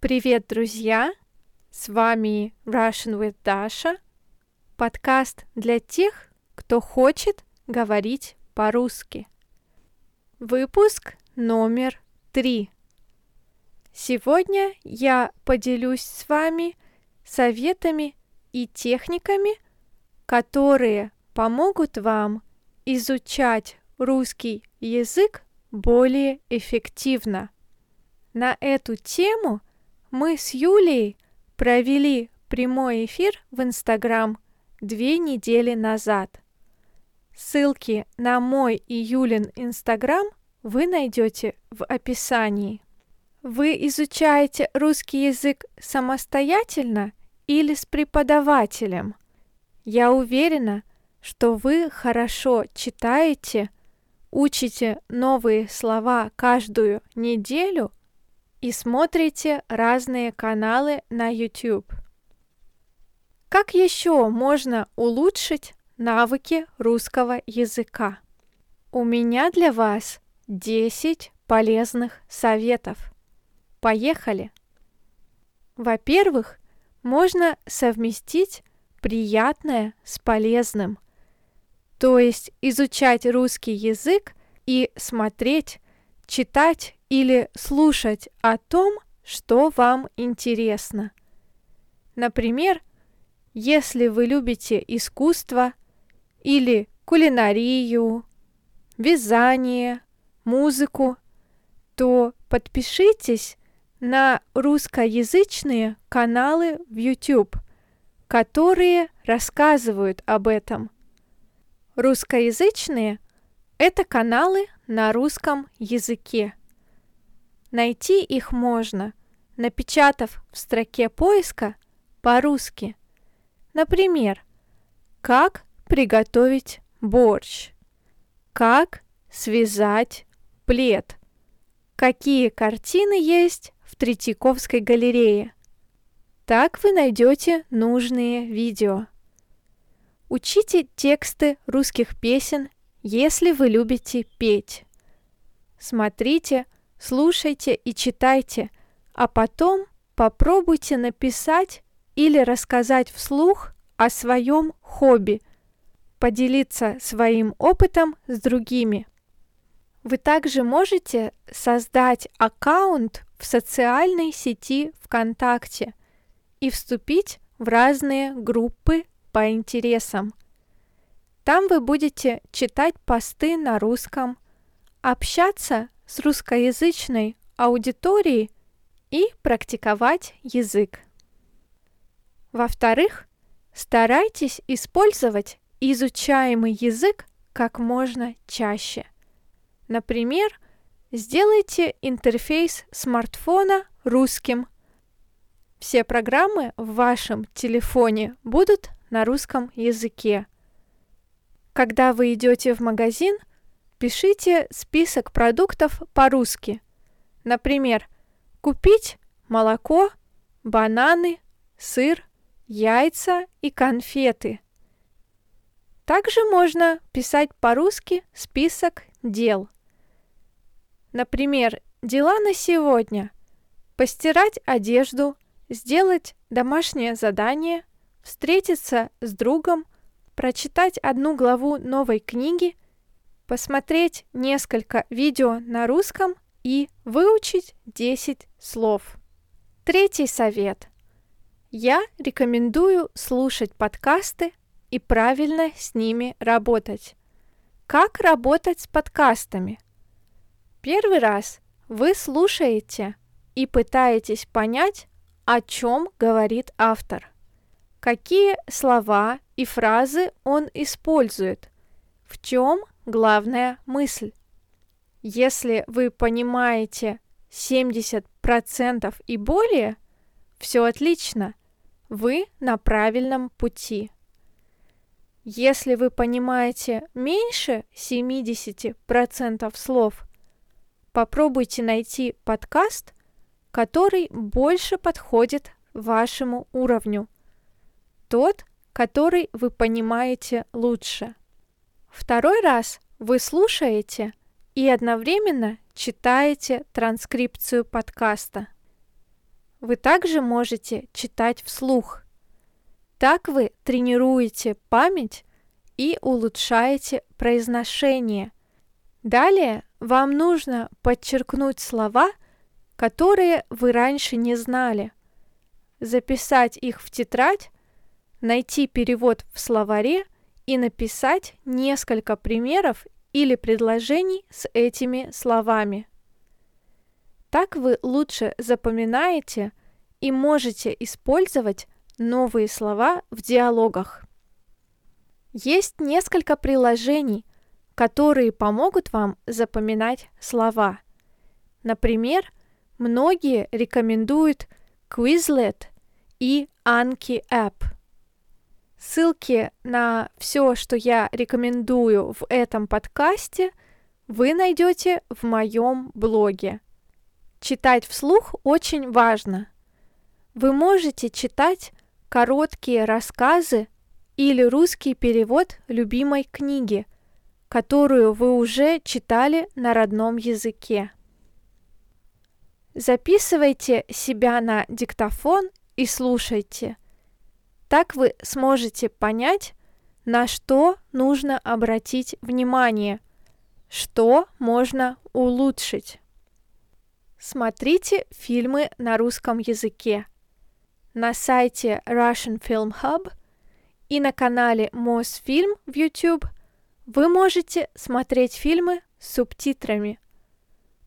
Привет, друзья! С вами Russian with Dasha, подкаст для тех, кто хочет говорить по-русски. Выпуск номер три. Сегодня я поделюсь с вами советами и техниками, которые помогут вам изучать русский язык более эффективно. На эту тему мы с Юлией провели прямой эфир в Инстаграм две недели назад. Ссылки на мой и Юлин Инстаграм вы найдете в описании. Вы изучаете русский язык самостоятельно или с преподавателем? Я уверена, что вы хорошо читаете, учите новые слова каждую неделю и смотрите разные каналы на YouTube. Как еще можно улучшить навыки русского языка? У меня для вас 10 полезных советов. Поехали! Во-первых, можно совместить приятное с полезным, то есть изучать русский язык и смотреть, читать или слушать о том, что вам интересно. Например, если вы любите искусство или кулинарию, вязание, музыку, то подпишитесь на русскоязычные каналы в YouTube, которые рассказывают об этом. Русскоязычные – это каналы на русском языке. Найти их можно, напечатав в строке поиска по-русски. Например, как приготовить борщ, как связать плед, какие картины есть в Третьяковской галерее. Так вы найдете нужные видео. Учите тексты русских песен, если вы любите петь. Смотрите – слушайте и читайте, а потом попробуйте написать или рассказать вслух о своем хобби, поделиться своим опытом с другими. Вы также можете создать аккаунт в социальной сети ВКонтакте и вступить в разные группы по интересам. Там вы будете читать посты на русском, общаться с русскоязычной аудиторией и практиковать язык. Во-вторых, старайтесь использовать изучаемый язык как можно чаще. Например, сделайте интерфейс смартфона русским. Все программы в вашем телефоне будут на русском языке. Когда вы идете в магазин, Пишите список продуктов по-русски. Например, купить молоко, бананы, сыр, яйца и конфеты. Также можно писать по-русски список дел. Например, дела на сегодня. Постирать одежду, сделать домашнее задание, встретиться с другом, прочитать одну главу новой книги – посмотреть несколько видео на русском и выучить 10 слов. Третий совет. Я рекомендую слушать подкасты и правильно с ними работать. Как работать с подкастами? Первый раз вы слушаете и пытаетесь понять, о чем говорит автор. Какие слова и фразы он использует, в чем главная мысль. Если вы понимаете 70% и более, все отлично, вы на правильном пути. Если вы понимаете меньше 70% слов, попробуйте найти подкаст, который больше подходит вашему уровню. Тот, который вы понимаете лучше. Второй раз вы слушаете и одновременно читаете транскрипцию подкаста. Вы также можете читать вслух. Так вы тренируете память и улучшаете произношение. Далее вам нужно подчеркнуть слова, которые вы раньше не знали, записать их в тетрадь, найти перевод в словаре и написать несколько примеров или предложений с этими словами. Так вы лучше запоминаете и можете использовать новые слова в диалогах. Есть несколько приложений, которые помогут вам запоминать слова. Например, многие рекомендуют Quizlet и Anki App. Ссылки на все, что я рекомендую в этом подкасте, вы найдете в моем блоге. Читать вслух очень важно. Вы можете читать короткие рассказы или русский перевод любимой книги, которую вы уже читали на родном языке. Записывайте себя на диктофон и слушайте. Так вы сможете понять, на что нужно обратить внимание, что можно улучшить. Смотрите фильмы на русском языке на сайте Russian Film Hub и на канале Мосфильм в YouTube вы можете смотреть фильмы с субтитрами.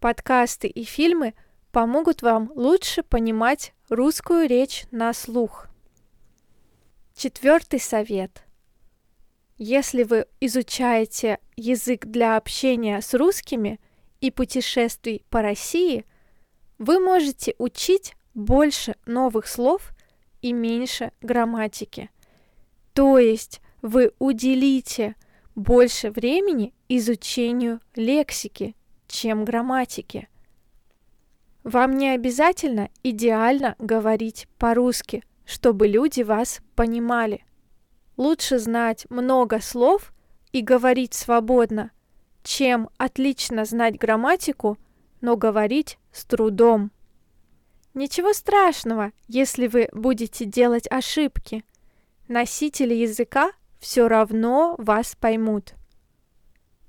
Подкасты и фильмы помогут вам лучше понимать русскую речь на слух. Четвертый совет. Если вы изучаете язык для общения с русскими и путешествий по России – вы можете учить больше новых слов и меньше грамматики. То есть вы уделите больше времени изучению лексики, чем грамматики. Вам не обязательно идеально говорить по-русски, чтобы люди вас понимали. Лучше знать много слов и говорить свободно, чем отлично знать грамматику, но говорить с трудом. Ничего страшного, если вы будете делать ошибки. Носители языка все равно вас поймут.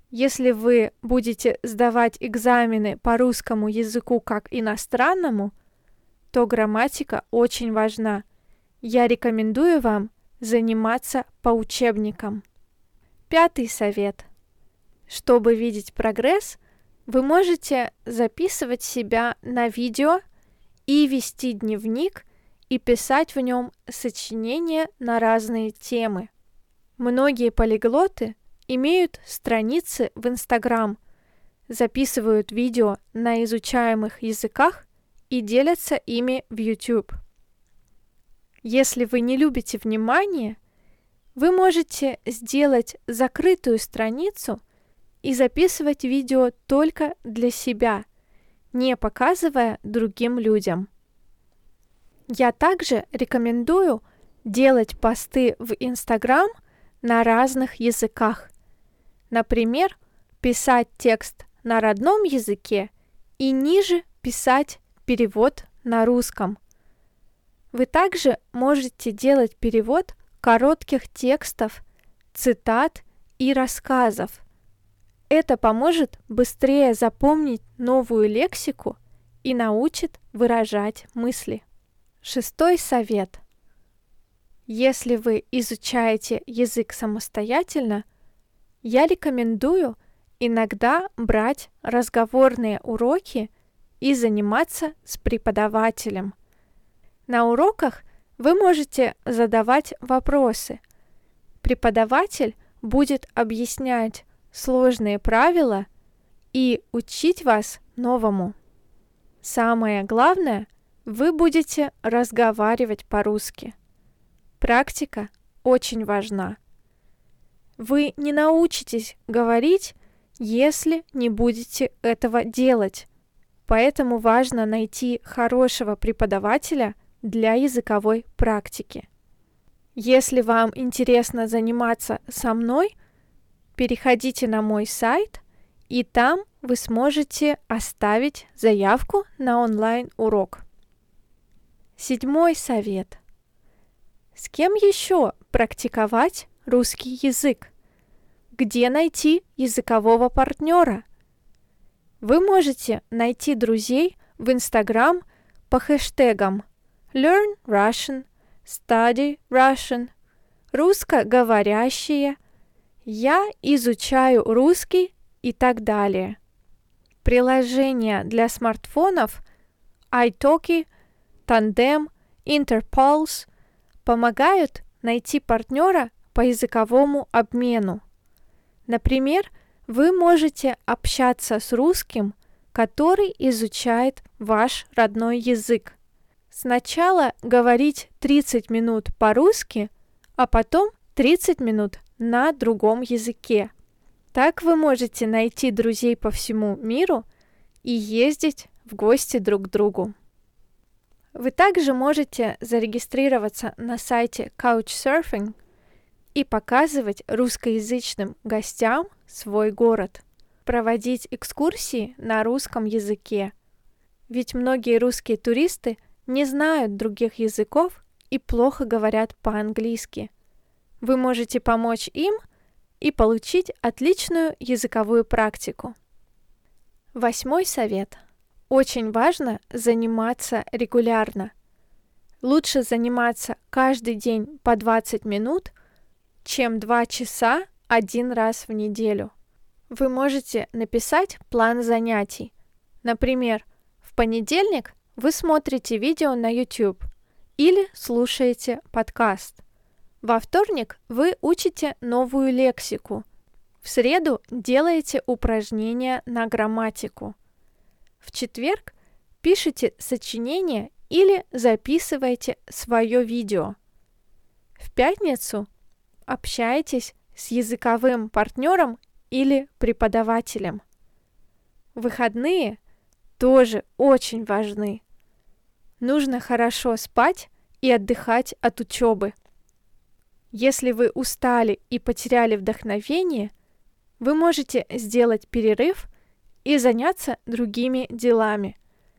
Если вы будете сдавать экзамены по русскому языку как иностранному, то грамматика очень важна. Я рекомендую вам заниматься по учебникам. Пятый совет. Чтобы видеть прогресс, вы можете записывать себя на видео и вести дневник и писать в нем сочинения на разные темы. Многие полиглоты имеют страницы в Инстаграм, записывают видео на изучаемых языках и делятся ими в YouTube. Если вы не любите внимание, вы можете сделать закрытую страницу – и записывать видео только для себя, не показывая другим людям. Я также рекомендую делать посты в Инстаграм на разных языках. Например, писать текст на родном языке и ниже писать перевод на русском. Вы также можете делать перевод коротких текстов, цитат и рассказов – это поможет быстрее запомнить новую лексику и научит выражать мысли. Шестой совет. Если вы изучаете язык самостоятельно, я рекомендую иногда брать разговорные уроки и заниматься с преподавателем. На уроках вы можете задавать вопросы. Преподаватель будет объяснять, сложные правила и учить вас новому. Самое главное, вы будете разговаривать по-русски. Практика очень важна. Вы не научитесь говорить, если не будете этого делать. Поэтому важно найти хорошего преподавателя для языковой практики. Если вам интересно заниматься со мной – переходите на мой сайт, и там вы сможете оставить заявку на онлайн-урок. Седьмой совет. С кем еще практиковать русский язык? Где найти языкового партнера? Вы можете найти друзей в Instagram по хэштегам Learn Russian, Study Russian, русскоговорящие, я изучаю русский и так далее. Приложения для смартфонов iTalki, Tandem, Interpulse помогают найти партнера по языковому обмену. Например, вы можете общаться с русским, который изучает ваш родной язык. Сначала говорить 30 минут по-русски, а потом 30 минут на другом языке. Так вы можете найти друзей по всему миру и ездить в гости друг к другу. Вы также можете зарегистрироваться на сайте Couchsurfing и показывать русскоязычным гостям свой город, проводить экскурсии на русском языке. Ведь многие русские туристы не знают других языков и плохо говорят по-английски. Вы можете помочь им и получить отличную языковую практику. Восьмой совет. Очень важно заниматься регулярно. Лучше заниматься каждый день по 20 минут – чем 2 часа один раз в неделю. Вы можете написать план занятий. Например, в понедельник вы смотрите видео на YouTube или слушаете подкаст. Во вторник вы учите новую лексику. В среду делаете упражнения на грамматику. В четверг пишите сочинение или записывайте свое видео. В пятницу общаетесь с языковым партнером или преподавателем. Выходные тоже очень важны. Нужно хорошо спать и отдыхать от учебы. Если вы устали и потеряли вдохновение, вы можете сделать перерыв и заняться другими делами,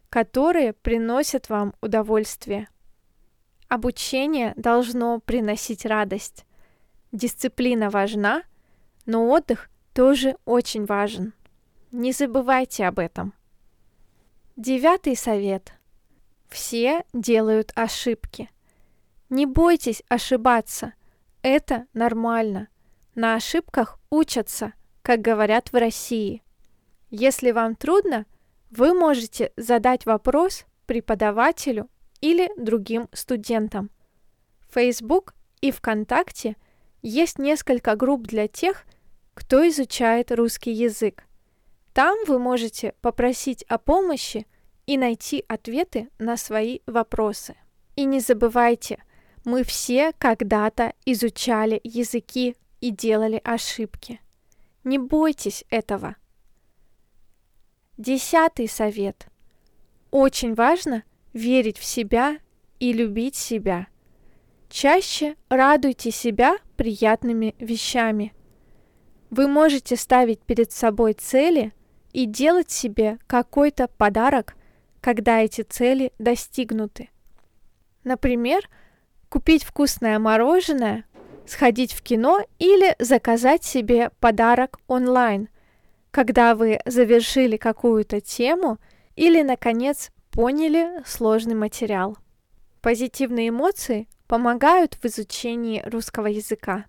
которые приносят вам удовольствие. Обучение должно приносить радость. Дисциплина важна, но отдых тоже очень важен. Не забывайте об этом. Девятый совет. Все делают ошибки. Не бойтесь ошибаться. Это нормально. На ошибках учатся, как говорят в России. Если вам трудно, вы можете задать вопрос преподавателю или другим студентам. Facebook и ВКонтакте – есть несколько групп для тех, кто изучает русский язык. Там вы можете попросить о помощи и найти ответы на свои вопросы. И не забывайте, мы все когда-то изучали языки и делали ошибки. Не бойтесь этого. Десятый совет. Очень важно верить в себя и любить себя – Чаще радуйте себя приятными вещами. Вы можете ставить перед собой цели и делать себе какой-то подарок, когда эти цели достигнуты. Например, купить вкусное мороженое, сходить в кино или заказать себе подарок онлайн, когда вы завершили какую-то тему или, наконец, поняли сложный материал. Позитивные эмоции помогают в изучении русского языка.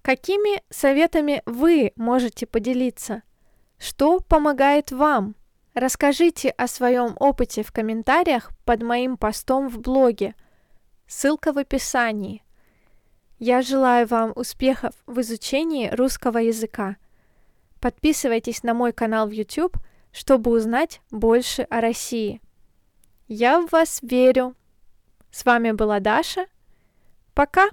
Какими советами вы можете поделиться? Что помогает вам? Расскажите о своем опыте в комментариях под моим постом в блоге. Ссылка в описании. Я желаю вам успехов в изучении русского языка. Подписывайтесь на мой канал в YouTube, чтобы узнать больше о России. Я в вас верю. С вами была Даша. Пока!